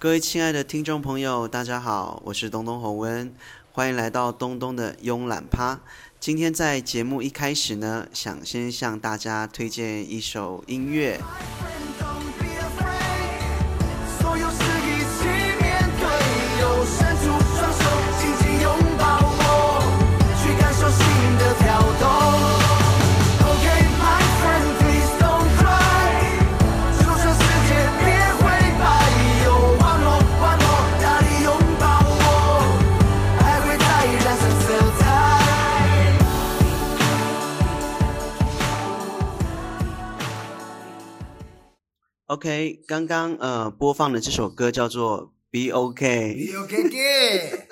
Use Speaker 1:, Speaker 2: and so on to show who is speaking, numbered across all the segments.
Speaker 1: 各位亲爱的听众朋友，大家好，我是东东洪温，欢迎来到东东的慵懒趴。今天在节目一开始呢，想先向大家推荐一首音乐。OK，刚刚呃播放的这首歌叫做《Be OK》。
Speaker 2: Can get，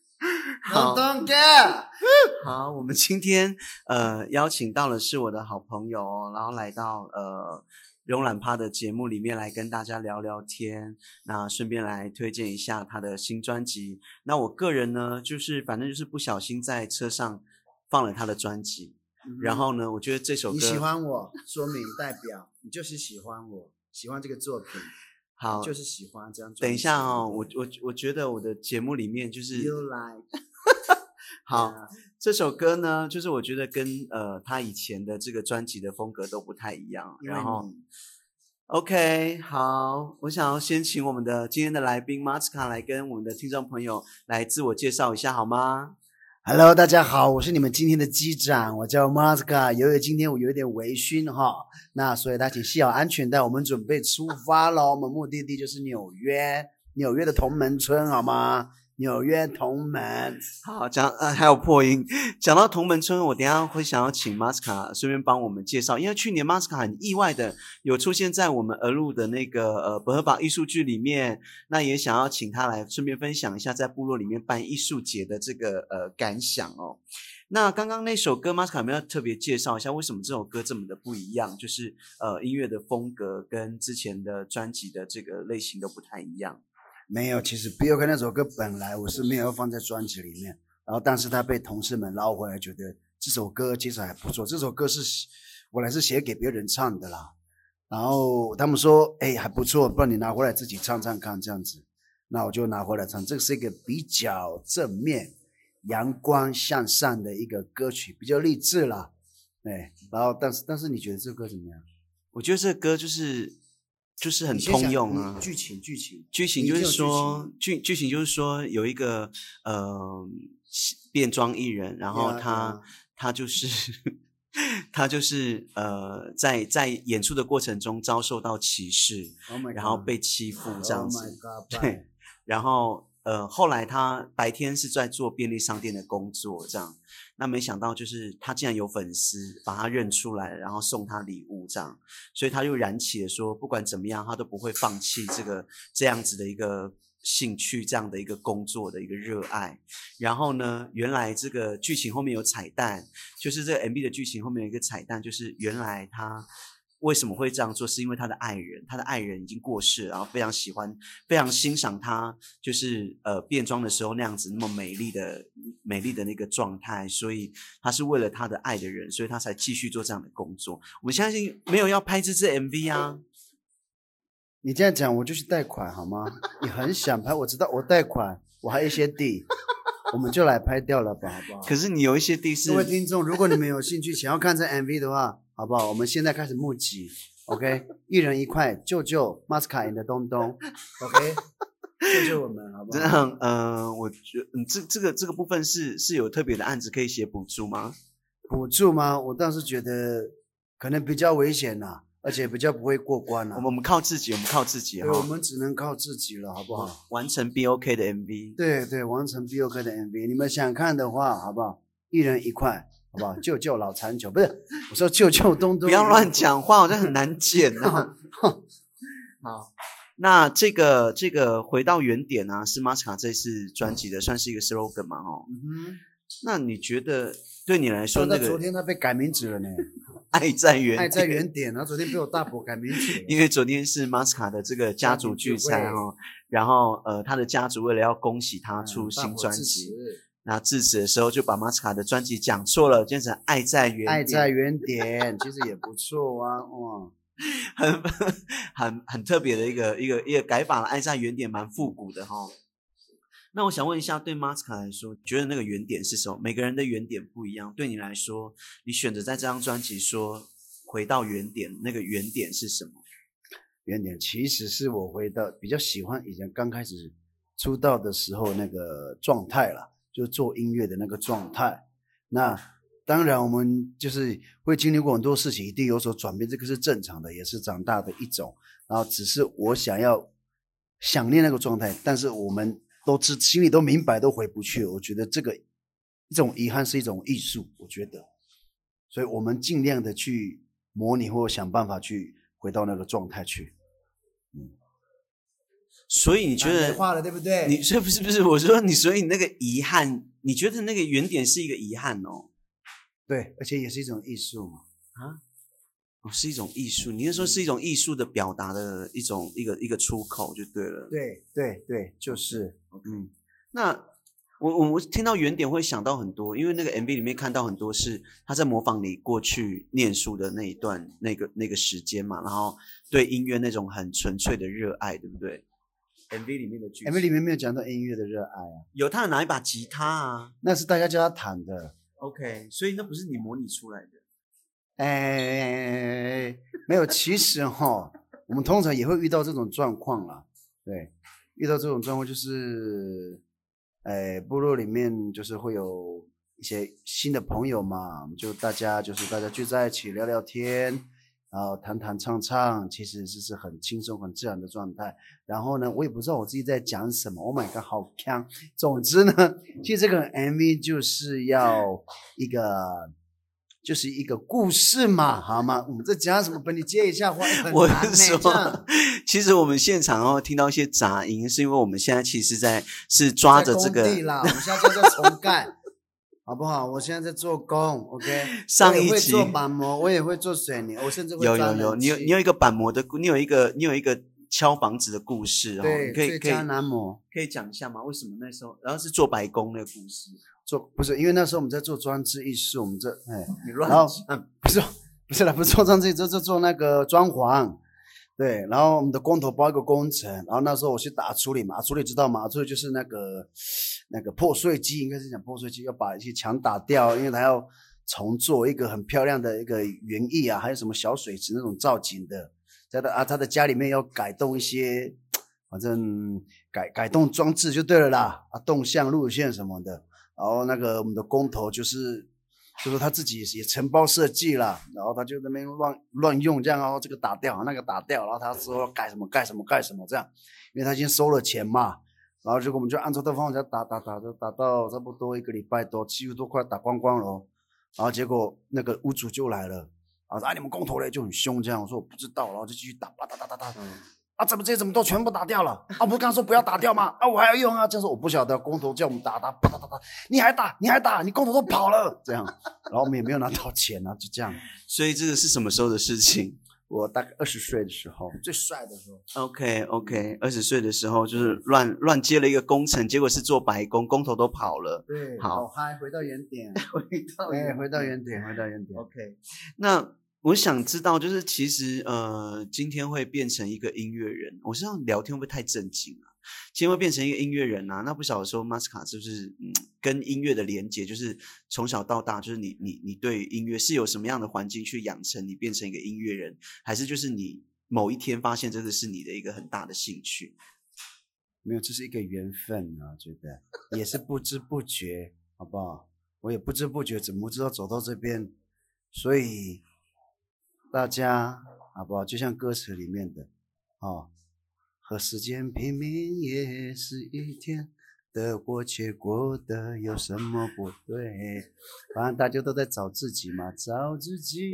Speaker 1: 好
Speaker 2: don't get。
Speaker 1: 好，我们今天呃邀请到的是我的好朋友哦，然后来到呃慵懒趴的节目里面来跟大家聊聊天，那顺便来推荐一下他的新专辑。那我个人呢，就是反正就是不小心在车上放了他的专辑，然后呢，我觉得这首歌
Speaker 3: 你喜欢我，说明代表你就是喜欢我，喜欢这个作品，
Speaker 1: 好，
Speaker 3: 就是喜欢这样。
Speaker 1: 等一下哦，我我我觉得我的节目里面就是
Speaker 3: You like
Speaker 1: 好，这首歌呢，就是我觉得跟呃他以前的这个专辑的风格都不太一样。然后，OK，好，我想要先请我们的今天的来宾马斯卡来跟我们的听众朋友来自我介绍一下，好吗？
Speaker 3: Hello，大家好，我是你们今天的机长，我叫 Maska。由于今天我有点微醺哈，那所以大家请系好安全带，我们准备出发喽。我们目的地就是纽约，纽约的同门村，好吗？纽约同门，
Speaker 1: 好，讲呃还有破音，讲到同门村，我等下会想要请马斯卡顺便帮我们介绍，因为去年马斯卡很意外的有出现在我们俄路的那个呃博荷堡艺术剧里面，那也想要请他来顺便分享一下在部落里面办艺术节的这个呃感想哦。那刚刚那首歌，马斯卡有没有特别介绍一下，为什么这首歌这么的不一样？就是呃音乐的风格跟之前的专辑的这个类型都不太一样。
Speaker 3: 没有，其实 b i l l 那首歌本来我是没有放在专辑里面，然后但是他被同事们捞回来，觉得这首歌其实还不错。这首歌是我来是写给别人唱的啦，然后他们说，哎还不错，不然你拿回来自己唱唱看这样子。那我就拿回来唱，这是一个比较正面、阳光向上的一个歌曲，比较励志啦。对，然后但是但是你觉得这歌怎么样？
Speaker 1: 我觉得这歌就是就是很通用啊，
Speaker 3: 剧情剧情
Speaker 1: 剧情就是说，剧剧情就是说有一个呃变装艺人，然后
Speaker 3: 呀
Speaker 1: 他
Speaker 3: 呀
Speaker 1: 他就是 他就是呃在在演出的过程中遭受到歧视
Speaker 3: ，Oh
Speaker 1: 然后被欺负这样
Speaker 3: Oh
Speaker 1: 子
Speaker 3: God，
Speaker 1: 对，然后呃后来他白天是在做便利商店的工作，这样，那没想到就是他竟然有粉丝把他认出来，然后送他礼物这样，所以他又燃起了说不管怎么样他都不会放弃这个这样子的一个兴趣，这样的一个工作的一个热爱。然后呢，原来这个剧情后面有彩蛋，就是这个 MV 的剧情后面有一个彩蛋，就是原来他。为什么会这样做？是因为他的爱人，他的爱人已经过世，然后非常喜欢、非常欣赏他，就是呃变装的时候那样子那么美丽的、美丽的那个状态，所以他是为了他的爱的人，所以他才继续做这样的工作。我们相信没有要拍这支 MV 啊，
Speaker 3: 你这样讲，我就去贷款好吗？你很想拍，我知道我贷款，我还有一些地，我们就来拍掉了吧，好不好？
Speaker 1: 可是你有一些地是
Speaker 3: 各位听众，如果你们有兴趣想要看这 MV 的话，好不好？我们现在开始募集，OK，一人一块，救救 Masca 演的东东，OK，救救我们，好不好？
Speaker 1: 这样，呃，我觉嗯，这这个这个部分是是有特别的案子可以写补助吗？
Speaker 3: 补助吗？我倒是觉得可能比较危险呐、而且比较不会过关呐、
Speaker 1: 我们我们靠自己，我们靠自己
Speaker 3: 对，我，们只能靠自己了，好不好？
Speaker 1: 完成 BOK 的 MV。
Speaker 3: 对对，完成 B O K 的 MV，你们想看的话，好不好？一人一块，好不好？救救老残球，不是，我说救救东东，
Speaker 1: 不要乱。讲话，好像很难剪啊。好，那这个这个回到原点啊，是马斯卡这次专辑的算是一个 slogan 嘛，哦。
Speaker 3: 嗯
Speaker 1: 那你觉得对你来，说，那个昨
Speaker 3: 天他被改名字了呢，
Speaker 1: 爱在原
Speaker 3: 爱在原点，啊昨天被我大伯改名字。
Speaker 1: 因为昨天是马斯卡的这个家族聚餐哦，然后呃，他的家族为了要恭喜他
Speaker 3: 嗯
Speaker 1: 出新专辑，
Speaker 3: 辞
Speaker 1: 那致辞的时候就把马斯卡的专辑讲错了，变成爱在原点。
Speaker 3: 爱在原点，其实也不错啊，哇。
Speaker 1: 很很很特别的一个一个一个改法了，爱在原点蛮复古的哈。那我想问一下，对马斯卡来说，觉得那个原点是什么？每个人的原点不一样。对你来说，你选择在这张专辑说回到原点，那个原点是什么？
Speaker 3: 原点其实是我回到比较喜欢以前刚开始出道的时候那个状态啦，就做音乐的那个状态。那当然我们就是会经历过很多事情，一定有所转变，这个是正常的，也是长大的一种。然后只是我想要想念那个状态，但是我们都知心里都明白，都回不去。我觉得这个一种遗憾是一种艺术，我觉得，所以我们尽量的去模拟或想办法去回到那个状态去。
Speaker 1: 所以你觉得
Speaker 3: 没话了，对不对？
Speaker 1: 你所以不是不是我说你，所以你那个遗憾，你觉得那个原点是一个遗憾哦？
Speaker 3: 对，而且也是一种艺术嘛。
Speaker 1: 啊哦，是一种艺术。你是说是一种艺术的表达的一种一个一个出口就对了。
Speaker 3: 对对对，就是
Speaker 1: 嗯，那我我我听到原点会想到很多，因为那个 MV 里面看到很多是他在模仿你过去念书的那一段那个那个时间嘛，然后对音乐那种很纯粹的热爱，对不对？MV 里面的剧
Speaker 3: MV 里面没有讲到音乐的热爱啊，
Speaker 1: 有他拿一把吉他啊
Speaker 3: 那是大家叫他弹的。
Speaker 1: ，OK，所以那不是你模拟出来的。
Speaker 3: 哎，没有，其实哈，我们通常也会遇到这种状况啦。对，遇到这种状况就是，哎，部落里面就是会有一些新的朋友嘛，就大家就是大家聚在一起聊聊天，然后弹弹唱唱，其实这是很轻松、很自然的状态。然后呢，我也不知道我自己在讲什么，Oh my god，好强！总之呢，其实这个 MV 就是要一个。就是一个故事嘛，好吗？我们在讲什么？帮你接一下话，
Speaker 1: 我
Speaker 3: 难
Speaker 1: 是说 其实我们现场哦听到一些杂音，是因为我们现在其实在是抓着这
Speaker 3: 个工地
Speaker 1: 个
Speaker 3: 啦，我们现在在做重盖，好不好？我现在在做工，OK。
Speaker 1: 上一
Speaker 3: 我也会做板模，我也会做水泥，我甚至会
Speaker 1: 有有有，你有你有一个板模的故，你有一个你有一个敲房子的故事哦，
Speaker 3: 对
Speaker 1: 你可以可以
Speaker 3: 最佳男模
Speaker 1: 可以讲一下吗？为什么那时候然后是做白工的故事？
Speaker 3: 做不是因为那时候我们在做装置艺术，我们这哎，
Speaker 1: 你乱
Speaker 3: 然后
Speaker 1: 讲
Speaker 3: 嗯不是不是啦，不是做装置艺术，就就做那个装潢。对，然后我们的工头包一个工程，然后那时候我去打处理嘛，啊处理知道吗？处理就是那个那个破碎机，应该是讲破碎机，要把一些墙打掉，因为它要重做一个很漂亮的一个园艺啊，还有什么小水池那种造景的，在他啊他的家里面要改动一些，反正改改动装置就对了啦，啊动向路线什么的，然后那个我们的工头就是。就说他自己也承包设计了，然后他就那边乱乱用这样，然后这个打掉，那个打掉，然后他说改什么盖什么盖什么这样，因为他已经收了钱嘛，然后结果我们就按照这方法打打打打打到差不多一个礼拜多，几乎都快打光光了哦，然后结果那个屋主就来了，啊你们工头嘞就很凶这样，我说我不知道，然后就继续打，打打打打打，啊怎么这些怎么都全部打掉了？啊不是刚说不要打掉吗？啊我还要用啊，这样说我不晓得，工头叫我们打打打打打打，你还打你还打，你工头都跑了这样，然后我们也没有拿到钱啊，就这样。
Speaker 1: 所以这个是什么时候的事情
Speaker 3: 我大概二十岁的时候，最帅的时候
Speaker 1: ，？OK OK，二十岁的时候就是乱乱接了一个工程，结果是做白工，工头都跑了。
Speaker 3: 对，
Speaker 1: 好
Speaker 3: 嗨，回到原点，
Speaker 1: 回到
Speaker 3: 哎，回到原点，回到原点。
Speaker 1: OK，那我想知道，就是其实呃，今天会变成一个音乐人，我这样聊天会不会太震惊啊？今天会变成一个音乐人啊？那不晓得说 Masca 是不是，跟音乐的连接，就是从小到大，就是你你你对音乐是有什么样的环境去养成你变成一个音乐人，还是就是你某一天发现这个是你的一个很大的兴趣？
Speaker 3: 没有，这是一个缘分啊，觉得也是不知不觉，好不好？我也不知不觉，怎么知道走到这边？所以大家好不好？就像歌词里面的哦，和时间拼命也是一天，得过且过的有什么不对？反正大家都在找自己嘛，找自己。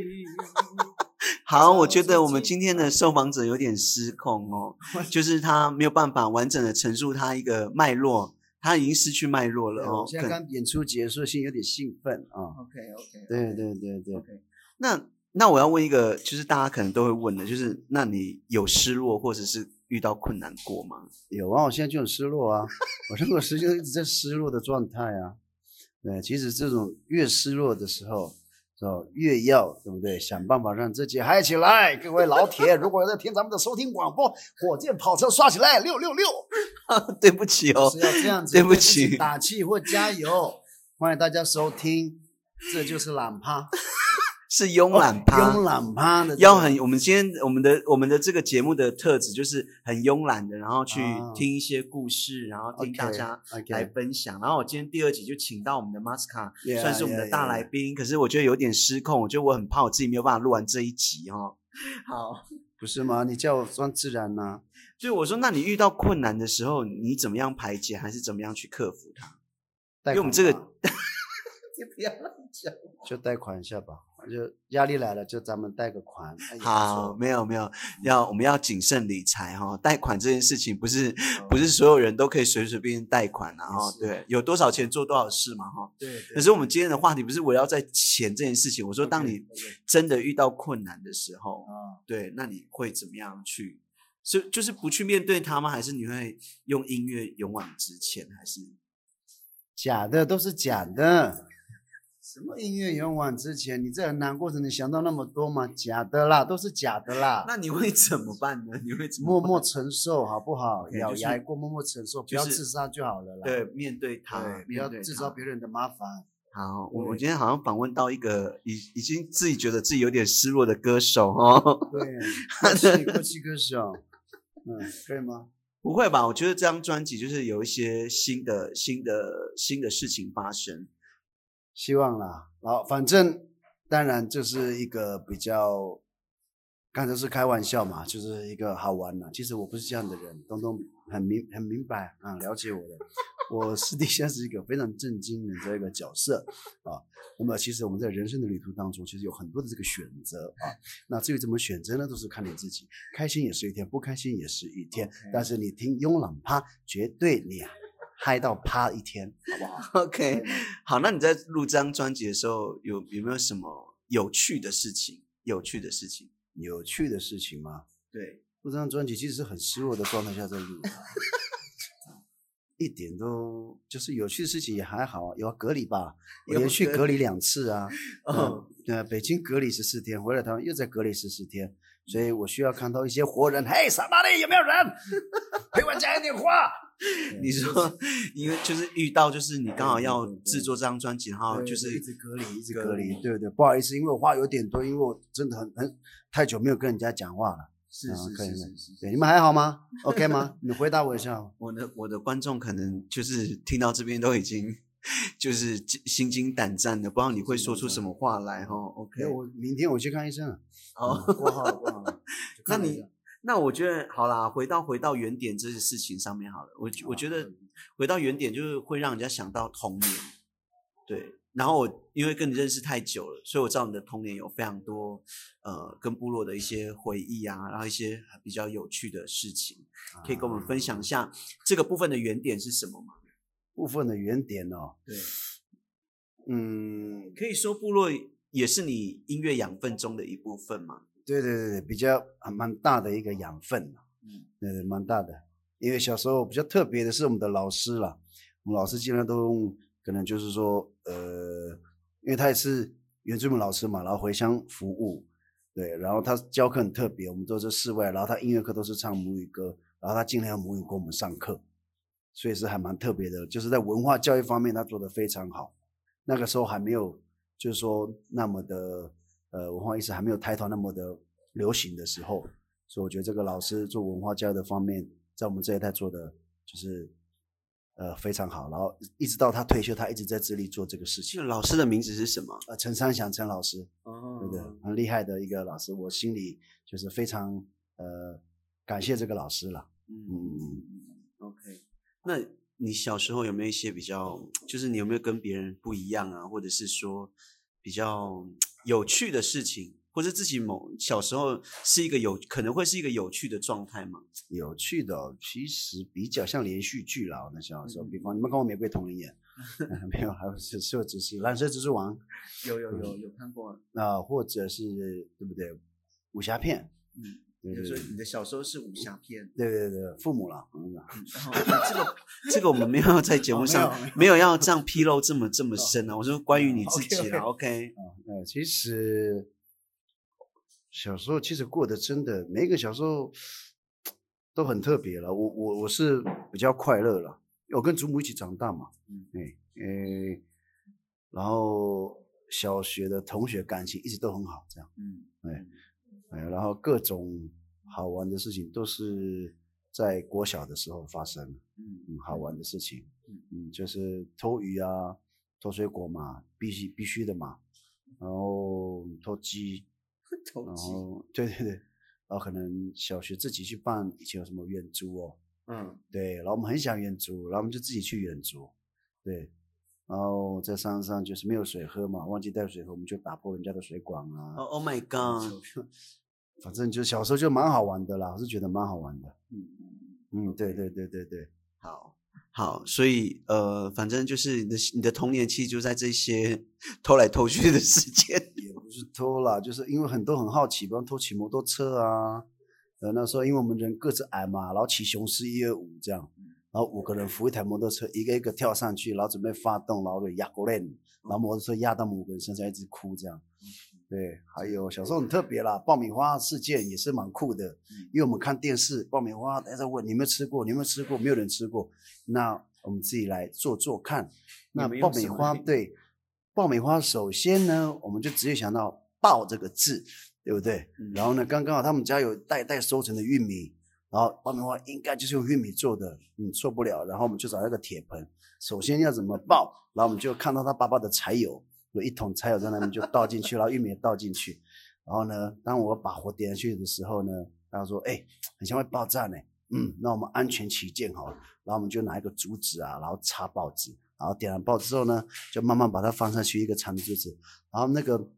Speaker 1: 好，我觉得我们今天的受访者有点失控哦，就是他没有办法完整的陈述他一个脉络，他已经失去脉络了哦
Speaker 3: 对我。现在刚演出结束，心有点兴奋啊。
Speaker 1: OK OK，
Speaker 3: 对对对对，
Speaker 1: 那那我要问一个，就是大家可能都会问的，就是那你有失落或者是遇到困难过吗？
Speaker 3: 有啊，我现在就很失落啊，我这个时间一直在失落的状态啊。对，其实这种越失落的时候，是吧？越要对不对？想办法让自己嗨起来。各位老铁，如果有在听咱们的收听广播，火箭跑车刷起来，六六六！
Speaker 1: 对不起哦
Speaker 3: 是，要这样子
Speaker 1: 对不起
Speaker 3: 打气或加油。欢迎大家收听，这就是懒趴，
Speaker 1: 是慵懒趴，
Speaker 3: 慵懒趴的
Speaker 1: 要很，我们今天我们的我们的这个节目的特质就是很慵懒的，然后去
Speaker 3: 啊
Speaker 1: 听一些故事，然后听大家来分享。然后我今天第二集就请到我们的
Speaker 3: Masca，Yeah，
Speaker 1: 算是我们的大来宾，可是我觉得有点失控，我觉得我很怕我自己没有办法录完这一集哦。好，
Speaker 3: 不是吗？你叫我算自然呢、
Speaker 1: 所以我说，那你遇到困难的时候，你怎么样排解，还是怎么样去克服它？因为我们这个
Speaker 3: 吧，
Speaker 1: 你不要乱讲。
Speaker 3: 就贷款一下吧，就压力来了，就咱们贷个款。
Speaker 1: 好，没有没有，要我们要谨慎理财哈、贷款这件事情不是
Speaker 3: 哦
Speaker 1: 不是所有人都可以随随便便贷款啊哈、
Speaker 3: 是
Speaker 1: 对，有多少钱做多少事嘛哈、
Speaker 3: 对
Speaker 1: 可是我们今天的话题不是围绕在钱这件事情，我说当你真的遇到困难的时候，
Speaker 3: 啊，
Speaker 1: 对，那你会怎么样去？是就是不去面对它吗？还是你会用音乐勇往直前？还是
Speaker 3: 假的都是假的。什么音乐勇往直前？你这很难过时，你想到那么多吗？假的啦，都是假的啦。
Speaker 1: 那你会怎么办呢？你会怎么办
Speaker 3: 默默承受好不好咬牙一过，默默承受，不
Speaker 1: 就是
Speaker 3: 要自杀就好了啦。
Speaker 1: 对面对他，
Speaker 3: 对，不要制造别人的麻烦。
Speaker 1: 好，我我今天好像访问到一个已已经自己觉得自己有点失落的歌手哦。
Speaker 3: 对，过气过气歌手，嗯，可以吗？
Speaker 1: 不会吧？我觉得这张专辑就是有一些新的、新的、新的事情发生。
Speaker 3: 希望啦。好，反正当然这是一个比较，刚才是开玩笑嘛，就是一个好玩的。其实我不是这样的人，东东很明很明白啊，了解我的。我私底下是一个非常震惊的这个角色啊。那么其实我们在人生的旅途当中，其实有很多的这个选择啊。那至于怎么选择呢，都是看你自己。开心也是一天，不开心也是一天。但是你听慵懒趴，绝对你嗨到趴一天，好不好？
Speaker 1: OK，好，那你在录这张专辑的时候，有有没有什么有趣的事情？有趣的事情？
Speaker 3: 有趣的事情吗？
Speaker 1: 对，
Speaker 3: 录这张专辑其实是很失落的状态下在录的，一点都就是有趣的事情也还好啊，有隔离吧，我连续
Speaker 1: 隔
Speaker 3: 隔离两次啊，
Speaker 1: 哦
Speaker 3: 嗯，对，北京隔离十四天，回来台湾又在隔离十四天，所以我需要看到一些活人，嘿，萨巴利有没有人 陪我讲一点话？
Speaker 1: 你说，因为就是遇到，就是你刚好要制作这张专辑，然后就是
Speaker 3: 一直隔离，一直
Speaker 1: 隔
Speaker 3: 隔离
Speaker 1: 离，
Speaker 3: 对对，不好意思，因为我话有点多，因为我真的很很太久没有跟人家讲话了。
Speaker 1: 是是是是是，
Speaker 3: 对，你们还好吗？OK 吗？你回答我一下。
Speaker 1: 我的我的观众可能就是听到这边都已经就是心惊胆战的，不知道你会说出什么话来哈。OK，
Speaker 3: 哎，我明天我去看医生了。
Speaker 1: 哦，
Speaker 3: 嗯挂号了，挂号了。
Speaker 1: 那你那我觉得好啦，回到回到原点这些事情上面好了。我我觉得回到原点就是会让人家想到童年，对。然后我因为跟你认识太久了，所以我知道你的童年有非常多呃跟部落的一些回忆啊，然后一些比较有趣的事情，可以跟我们分享一下这个部分的原点是什么吗？
Speaker 3: 部分的原点哦，
Speaker 1: 对，
Speaker 3: 嗯，
Speaker 1: 可以说部落也是你音乐养分中的一部分嘛？
Speaker 3: 对对对对，比较还蛮大的一个养分啊
Speaker 1: 嗯，
Speaker 3: 对对，蛮大的。因为小时候比较特别的是我们的老师啦，我们老师基本上都用，可能就是说，呃，因为他也是原住民老师嘛，然后回乡服务，对，然后他教课很特别，我们都是室外，然后他音乐课都是唱母语歌，然后他尽量用母语给我们上课，所以是还蛮特别的，就是在文化教育方面他做得非常好。那个时候还没有，就是说那么的呃文化意识还没有抬头那么的流行的时候，所以我觉得这个老师做文化教育的方面，在我们这一代做的就是呃非常好。然后一直到他退休，他一直在致力做这个事情。
Speaker 1: 这个老师的名字是什么？
Speaker 3: 呃，陈三祥陈老师，
Speaker 1: 哦
Speaker 3: 对不对？很厉害的一个老师，我心里就是非常呃感谢这个老师了。
Speaker 1: 嗯
Speaker 3: 嗯
Speaker 1: ，OK。那你小时候有没有一些比较，就是你有没有跟别人不一样啊，或者是说比较有趣的事情，或者自己某小时候是一个有可能会是一个有趣的状态吗？
Speaker 3: 有趣的哦、其实比较像连续剧啦。我那小时候，
Speaker 1: 嗯
Speaker 3: 比方你们看过《玫瑰童林演》没有？还有是是只是《蓝色蜘蛛王》
Speaker 1: 有有有有看过，
Speaker 3: 啊、或者是对不对？武侠片，
Speaker 1: 嗯，比如说你的小时候是武侠片，
Speaker 3: 对对对，父母啦，嗯，
Speaker 1: 这个 这个我们没有在节目上
Speaker 3: 哦没有
Speaker 1: 要这样披露这么这么深啊。我说关于你自己啦，OK，
Speaker 3: 呃，其实小时候其实过得真的每一个小时候都很特别了。我我我是比较快乐了，我跟祖母一起长大嘛，
Speaker 1: 嗯
Speaker 3: 哎诶，然后小学的同学感情一直都很好，这样，
Speaker 1: 嗯，
Speaker 3: 哎，然后各种好玩的事情都是在国小的时候发生。
Speaker 1: 嗯
Speaker 3: 嗯，好玩的事情，
Speaker 1: 嗯
Speaker 3: 嗯，就是偷鱼啊，偷水果嘛，必须必须的嘛，然后偷鸡，偷
Speaker 1: 鸡，然，
Speaker 3: 后对对对，然后可能小学自己去办，以前有什么远足哦，
Speaker 1: 嗯
Speaker 3: 对，然后我们很想远足，然后我们就自己去远足，对，然后在山上就是没有水喝嘛，忘记带水喝，我们就打破人家的水管啊，
Speaker 1: 哦，Oh my God，
Speaker 3: 反正就小时候就蛮好玩的啦，我是觉得蛮好玩的，
Speaker 1: 嗯。
Speaker 3: 嗯，对对对对对。
Speaker 1: 好好，所以呃，反正就是你的你的童年期就在这些偷来偷去的时间。
Speaker 3: 也不是偷啦，就是因为很多很好奇，比方偷骑摩托车啊。呃，那时候因为我们人个子矮嘛，然后骑雄狮一二五这样，然后五个人扶一台摩托车，一个一个跳上去，然后准备发动，然后就压过来，然后摩托车压到我们五个人身上，一直哭这样。对，还有小时候很特别啦，爆米花事件也是蛮酷的，因为我们看电视，爆米花大家在问你有没有吃过，你有没有吃过？没有人吃过，那我们自己来做做看。那爆米花对，爆米花首先呢，我们就直接想到“爆”这个字，对不对？
Speaker 1: 嗯
Speaker 3: 然后呢，刚刚好他们家有代代收成的玉米，然后爆米花应该就是用玉米做的，嗯，错不了。然后我们就找那个铁盆，首先要怎么爆，然后我们就看到他爸爸的柴油，有一桶柴油在那边就倒进去，然后玉米也倒进去。然后呢，当我把火点下去的时候呢，他说：“哎，很像会爆炸呢。”嗯，那我们安全起见好了，然后我们就拿一个竹子啊，然后插报纸，然后点完报纸之后呢，就慢慢把它放上去一个长的竹子，然后那个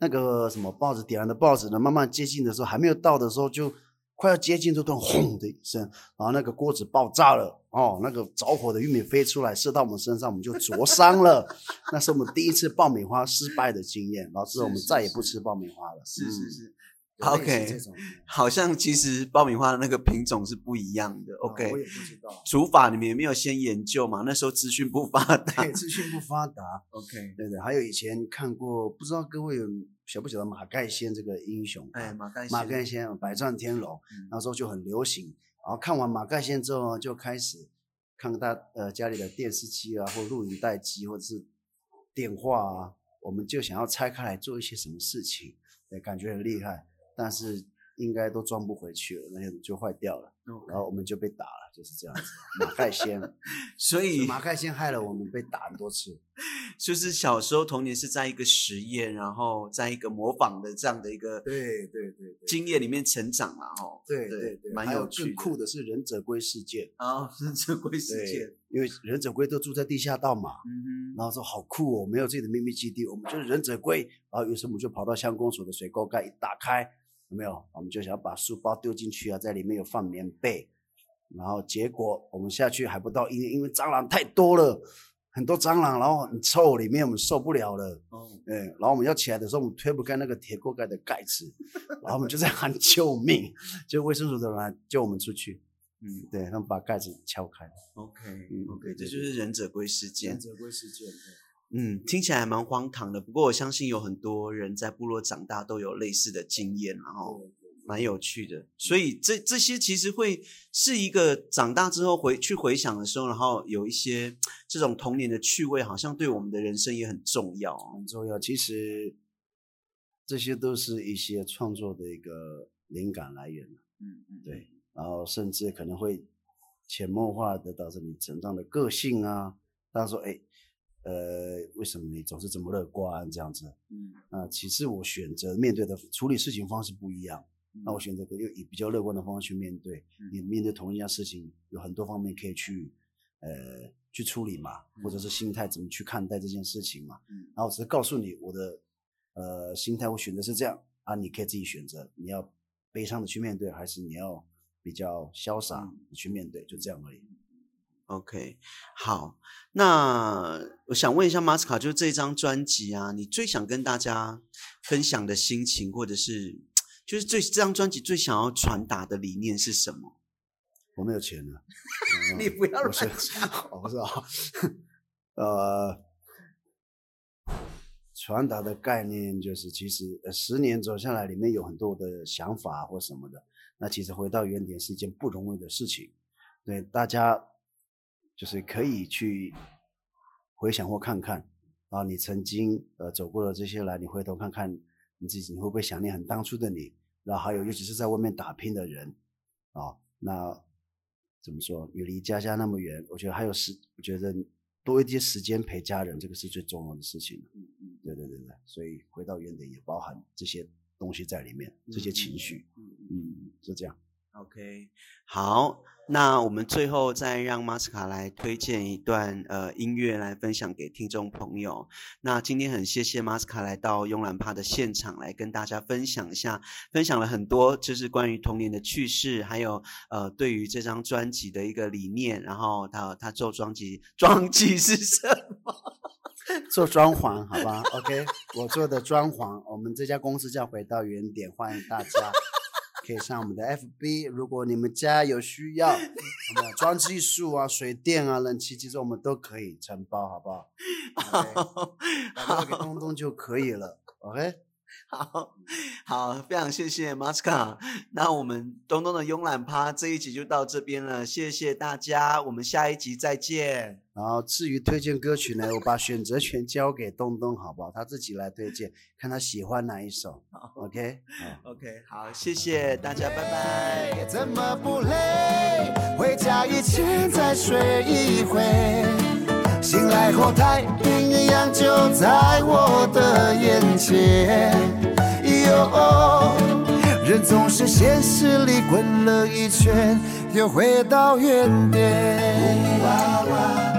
Speaker 3: 那个什么报纸点燃的报纸呢，慢慢接近的时候，还没有到的时候，就快要接近，这段轰的一声，然后那个锅子爆炸了，哦，那个着火的玉米飞出来，射到我们身上，我们就灼伤了。那是我们第一次爆米花失败的经验，然后之后我们再也不吃爆米花了。
Speaker 1: 是是是，OK，好像其实爆米花的那个品种是不一样的。
Speaker 3: 啊
Speaker 1: OK，
Speaker 3: 我也不知道，
Speaker 1: 煮法你们也没有先研究嘛？那时候资讯不发达
Speaker 3: 对，。资讯不发达。
Speaker 1: OK，
Speaker 3: 对对，还有以前看过，不知道各位有晓不晓得马盖先这个英雄？
Speaker 1: 哎，马盖
Speaker 3: 马
Speaker 1: 先
Speaker 3: 盖先百战天龙
Speaker 1: 嗯，
Speaker 3: 那时候就很流行。然后看完马盖先之后呢，就开始看大呃家里的电视机啊，或录影带机，或者是电话啊，我们就想要拆开来做一些什么事情，对，感觉很厉害，但是应该都装不回去了，那些就坏掉了然后我们就被打了，就是这样子。马盖先，
Speaker 1: 所以
Speaker 3: 马盖先害了我们被打很多次。
Speaker 1: 就是小时候童年是在一个实验，然后在一个模仿的这样的一个
Speaker 3: 对对对对
Speaker 1: 经验里面成长了哈。
Speaker 3: 对
Speaker 1: 对
Speaker 3: 对对，
Speaker 1: 蛮
Speaker 3: 有
Speaker 1: 有趣
Speaker 3: 酷的是忍者龟事件。
Speaker 1: 啊，忍者龟事件
Speaker 3: 对。，因为忍者龟都住在地下道嘛，
Speaker 1: 嗯
Speaker 3: 然后说好酷哦，没有自己的秘密基地，我们就是忍者龟。然后于是我们就跑到乡公所的水沟盖一打开，有没有？我们就想要把书包丢进去啊，在里面有放棉被。然后结果我们下去还不到一年，因为蟑螂太多了，很多蟑螂，然后很臭，里面我们受不了了。
Speaker 1: 哼，哦，
Speaker 3: 对，然后我们要起来的时候，我们推不开那个铁锅盖的盖子，然后我们就在喊救命，就卫生署的人来救我们出去。
Speaker 1: 嗯
Speaker 3: 对，他们把盖子敲开。
Speaker 1: ，OK
Speaker 3: 嗯
Speaker 1: OK，这就是忍者龟事件。
Speaker 3: 忍者龟事件，
Speaker 1: 嗯，听起来还蛮荒唐的，不过我相信有很多人在部落长大都有类似的经验，然后蛮有趣的。所以这这些其实会是一个长大之后回去回想的时候，然后有一些这种童年的趣味，好像对我们的人生也很重要哦。
Speaker 3: 很重要。其实这些都是一些创作的一个灵感来源
Speaker 1: 嗯嗯，
Speaker 3: 对，然后甚至可能会潜移默化的导致你成长的个性啊。大家说，哎，呃，为什么你总是这么乐观这样子？
Speaker 1: 嗯，
Speaker 3: 啊，其实我选择面对的处理事情方式不一样。那我
Speaker 1: 嗯
Speaker 3: 选择个又以比较乐观的方式去面对。
Speaker 1: 嗯
Speaker 3: 你面对同一件事情，有很多方面可以去呃去处理嘛，或者是心态怎么去看待这件事情嘛。
Speaker 1: 嗯
Speaker 3: 然后只是告诉你我的呃心态，我选择是这样啊，你可以自己选择，你要悲伤的去面对，还是你要比较潇洒
Speaker 1: 嗯
Speaker 3: 的去面对，就这样而已。
Speaker 1: OK，好，那我想问一下马斯卡，就是这张专辑啊，你最想跟大家分享的心情，或者是就是最这张专辑最想要传达的理念是什么？
Speaker 3: 我没有钱了。嗯
Speaker 1: 你不要
Speaker 3: 我是
Speaker 1: 乱 讲
Speaker 3: 我不知道。呃，传达的概念就是，其实呃十年走下来，里面有很多的想法或什么的。那其实回到原点是一件不容易的事情。对大家，就是可以去回想或看看啊，你曾经呃走过的这些来，你回头看看你自己，你会不会想念很当初的你？然后还有，尤其是在外面打拼的人啊，那怎么说？你离家乡那么远，我觉得还有时，我觉得多一些时间陪家人，这个是最重要的事情。嗯嗯，对对对对，所以回到原点也包含这些东西在里面，这些情绪，嗯，是这样。
Speaker 1: OK，好，那我们最后再让马斯卡来推荐一段呃音乐来分享给听众朋友。那今天很谢谢马斯卡来到慵懒趴的现场来跟大家分享一下，分享了很多就是关于童年的趣事，还有呃对于这张专辑的一个理念，然后他他做专辑专辑是什么？
Speaker 3: 做装潢，好吧？OK，我做的装潢，我们这家公司叫回到原点，欢迎大家可以上我们的 FB。如果你们家有需要，我们有装技术啊、水电啊、冷气，其实我们都可以承包，好不好？OK，打电话给东东就可以了。OK，
Speaker 1: 好好，非常谢谢马斯卡。那我们东东的慵懒趴这一集就到这边了，谢谢大家，我们下一集再见。
Speaker 3: 然后至于推荐歌曲呢，我把选择权交给东东，好不好？他自己来推荐，看他喜欢哪一首。OK，好。
Speaker 1: OK，好，谢谢大家，拜拜。
Speaker 2: 怎么不累？回家以前再睡一会，醒来后太平洋就在我的眼前。哟，人总是现实里滚了一圈，又回到原点。哇哇，